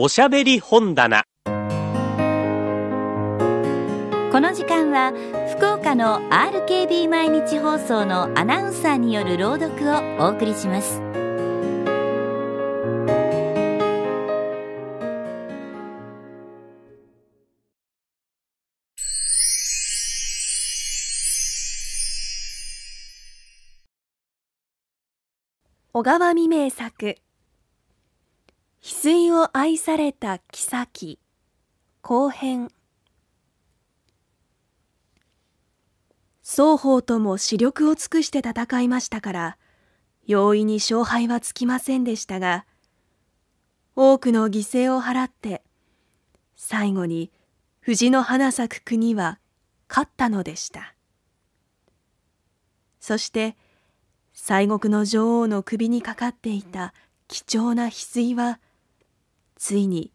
おしゃべり本棚。この時間は福岡の RKB 毎日放送のアナウンサーによる朗読をお送りします。小川未明作翡翠を愛された妃。後編。双方とも視力を尽くして戦いましたから容易に勝敗はつきませんでしたが多くの犠牲を払って最後に藤の花咲く国は勝ったのでした。そして西国の女王の首にかかっていた貴重な翡翠はついに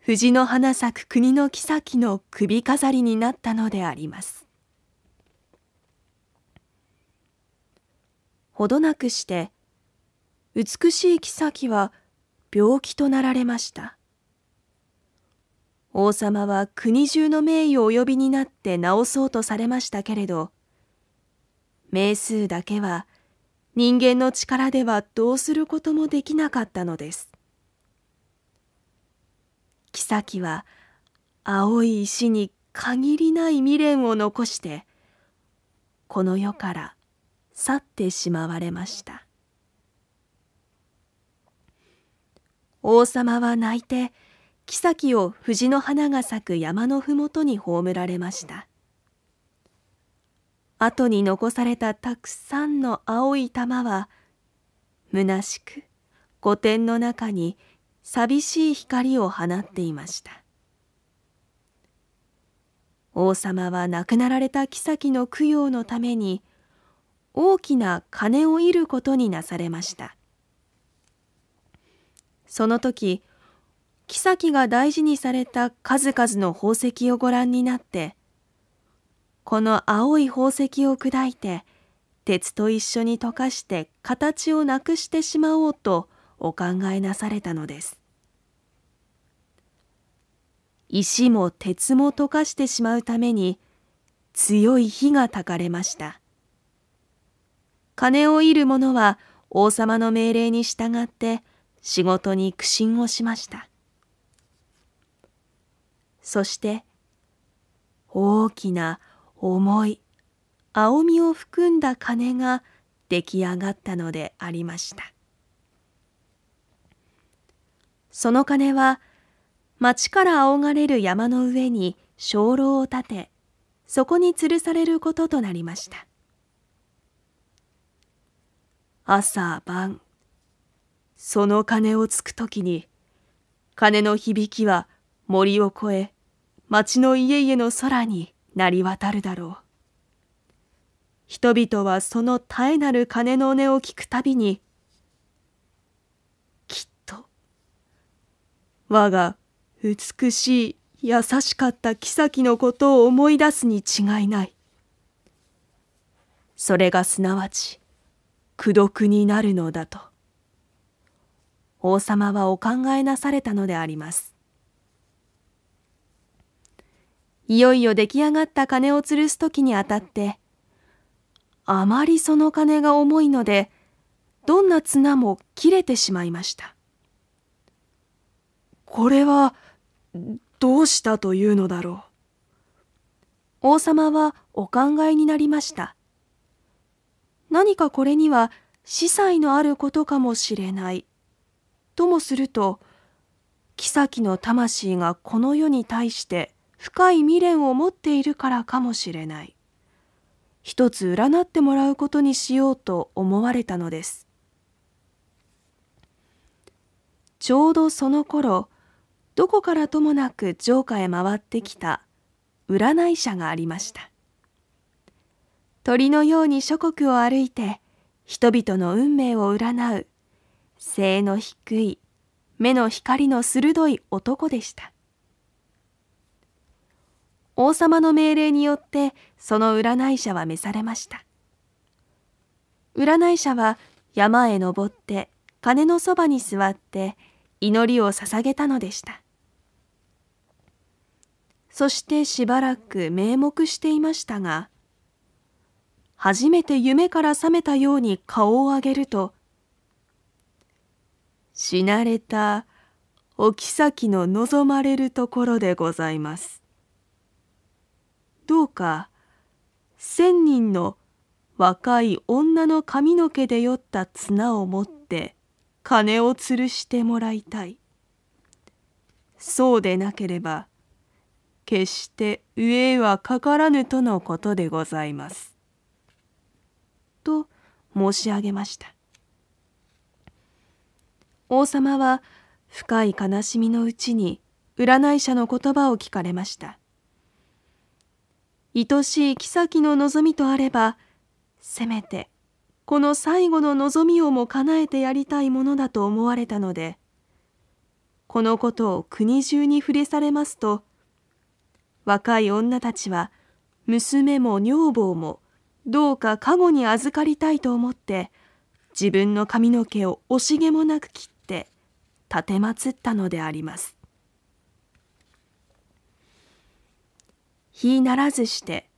藤の花咲く国の妃の首飾りになったのでありますほどなくして美しい妃は病気となられました王様は国中の名誉をお呼びになって治そうとされましたけれど名数だけは人間の力ではどうすることもできなかったのです。妃は青い石に限りない未練を残してこの世から去ってしまわれました。王様は泣いて妃を藤の花が咲く山のふもとに葬られました。後に残されたたくさんの青い玉は虚しく御殿の中に寂しい光を放っていました。王様は亡くなられた妃の供養のために大きな金を得ることになされました。その時妃が大事にされた数々の宝石をご覧になってこの青い宝石を砕いて鉄と一緒に溶かして形をなくしてしまおうとお考えなされたのです。石も鉄も溶かしてしまうために強い火がたかれました。金を得る者は王様の命令に従って仕事に苦心をしました。そして大きな重い青みを含んだ鐘が出来上がったのでありました。その鐘は町から仰がれる山の上に鐘楼を建てそこに吊るされることとなりました朝晩その鐘をつくときに鐘の響きは森を越え町の家々の空に鳴り渡るだろう。人々はその絶えなる鐘の音を聞くたびに、きっと、我が美しい優しかった妃のことを思い出すに違いない。それがすなわち、功徳になるのだと。王様はお考えなされたのであります。いよいよ出来上がった鐘を吊るす時にあたって、あまりその鐘が重いので、どんな綱も切れてしまいました。これは、どうしたというのだろう？王様はお考えになりました。何かこれには司祭のあることかもしれない。ともすると、妃の魂がこの世に対して深い未練を持っているからかもしれない。一つ占ってもらうことにしようと思われたのです。ちょうどその頃、どこからともなく城下へ回ってきた占い者がありました。鳥のように諸国を歩いて人々の運命を占う背の低い目の光の鋭い男でした。王様の命令によってその占い者は召されました占い者は山へ登って鐘のそばに座って祈りを捧げたのでしたそしてしばらく名目していましたが初めて夢から覚めたように顔を上げると死なれたお妃の望まれるところでございます。どうか千人の若い女の髪の毛でよった綱を持って金を吊るしてもらいたい。そうでなければ決して上はかからぬとのことでございます。と申し上げました。王様は深い悲しみのうちに占い者の言葉を聞かれました。愛しい妃の望みとあれば、せめてこの最後の望みをも叶えてやりたいものだと思われたので、このことを国中に触れされますと、若い女たちは娘も女房もどうか加護に預かりたいと思って自分の髪の毛を惜しげもなく切って奉ったのであります。日ならずして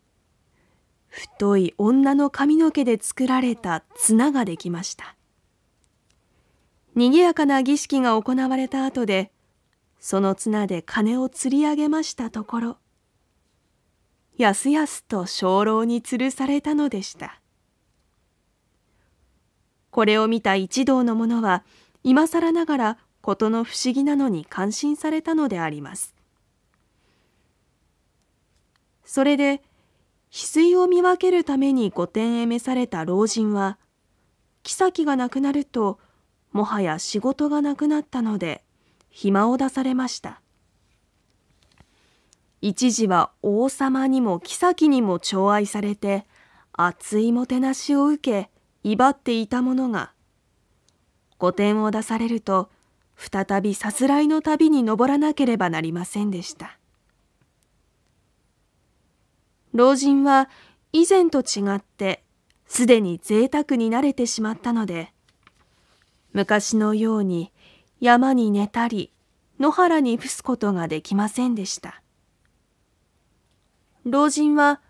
太い女の髪の毛で作られた綱ができました。賑やかな儀式が行われた後でその綱で金を釣り上げましたところやすやすと鐘楼に吊るされたのでした。これを見た一同の者は今更ながら事の不思議なのに感心されたのであります。それで翡翠を見分けるために御殿へ召された老人は妃が亡くなるともはや仕事がなくなったので暇を出されました。一時は王様にも妃にも寵愛されて熱いもてなしを受け威張っていたものが御殿を出されると再びさすらいの旅に登らなければなりませんでした。老人は以前と違ってすでに贅沢に慣れてしまったので昔のように山に寝たり野原に伏すことができませんでした。老人は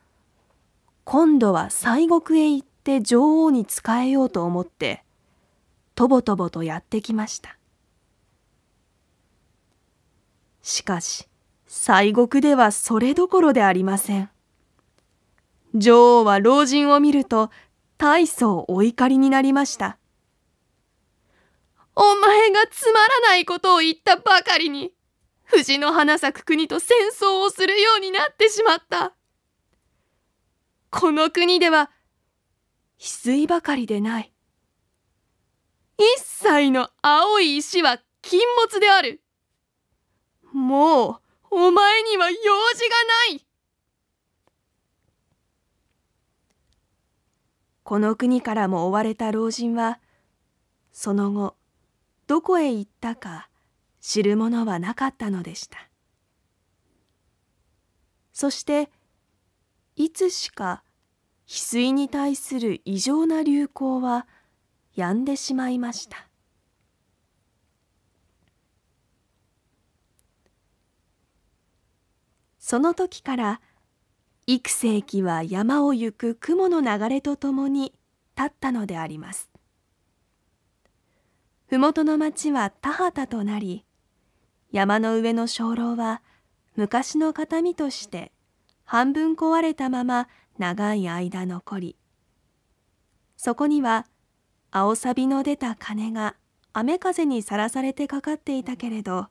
今度は西国へ行って女王に仕えようと思ってとぼとぼとやってきました。しかし西国ではそれどころでありません。女王は老人を見ると大層お怒りになりました。お前がつまらないことを言ったばかりに藤の花咲く国と戦争をするようになってしまった。この国では、翡翠ばかりでない。一切の青い石は禁物である。もう、お前には用事がない。この国からも追われた老人は、その後、どこへ行ったか知るものはなかったのでした。そしていつしか翡翠に対する異常な流行は止んでしまいました。その時から幾世紀は山を行く雲の流れとともに立ったのであります。麓の町は田畑となり山の上の鐘楼は昔の形見として半分壊れたまま長い間残りそこには青さびの出た鐘が雨風にさらされてかかっていたけれど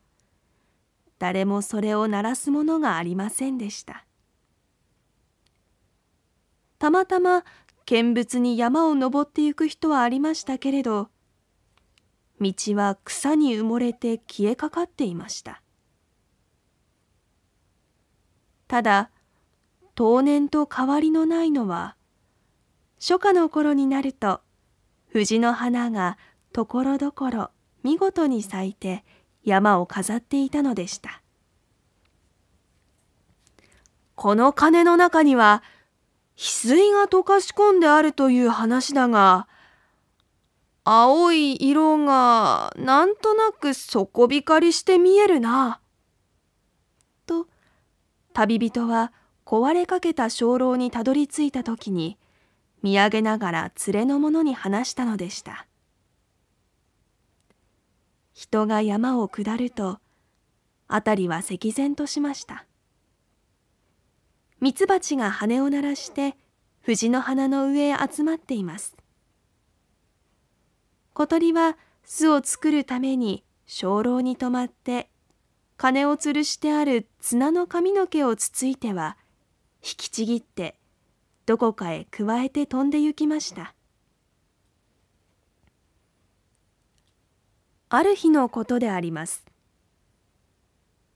誰もそれを鳴らすものがありませんでした。たまたま見物に山を登ってゆく人はありましたけれど道は草に埋もれて消えかかっていました。ただ当年と変わりのないのは初夏の頃になると藤の花がところどころ見事に咲いて山を飾っていたのでした。この鐘の中には翡翠が溶かし込んであるという話だが青い色がなんとなく底光りして見えるな。と旅人は壊れかけた鐘楼にたどり着いた時に見上げながら連れの者に話したのでした。人が山を下ると辺りは石然としました。ミツバチが羽を鳴らして藤の花の上へ集まっています。小鳥は巣を作るために鐘楼に止まって鐘を吊るしてある綱の髪の毛をつついては引きちぎってどこかへくわえて飛んで行きました。ある日のことであります。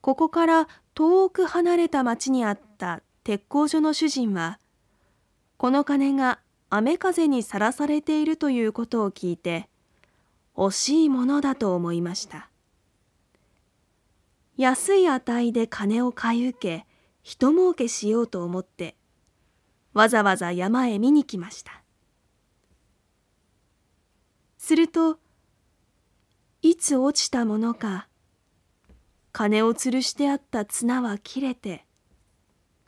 ここから遠く離れた町にあった鉄工所の主人はこの鐘が雨風にさらされているということを聞いて惜しいものだと思いました。安い値で金を買い受け人儲けしようと思ってわざわざ山へ見に来ました。するといつ落ちたものか金を吊るしてあった綱は切れて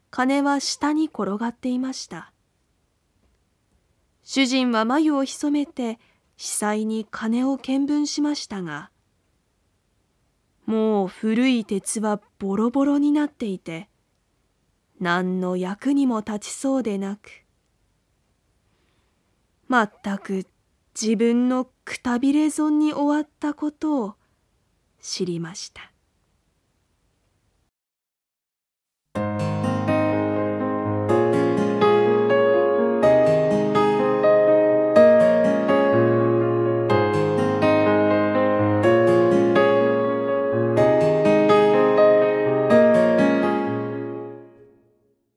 金は下に転がっていました。主人は眉を潜めて司祭に金を見分しましたがもう古い鉄はボロボロになっていて何の役にも立ちそうでなくまったく自分のくたびれ損に終わったことを知りました。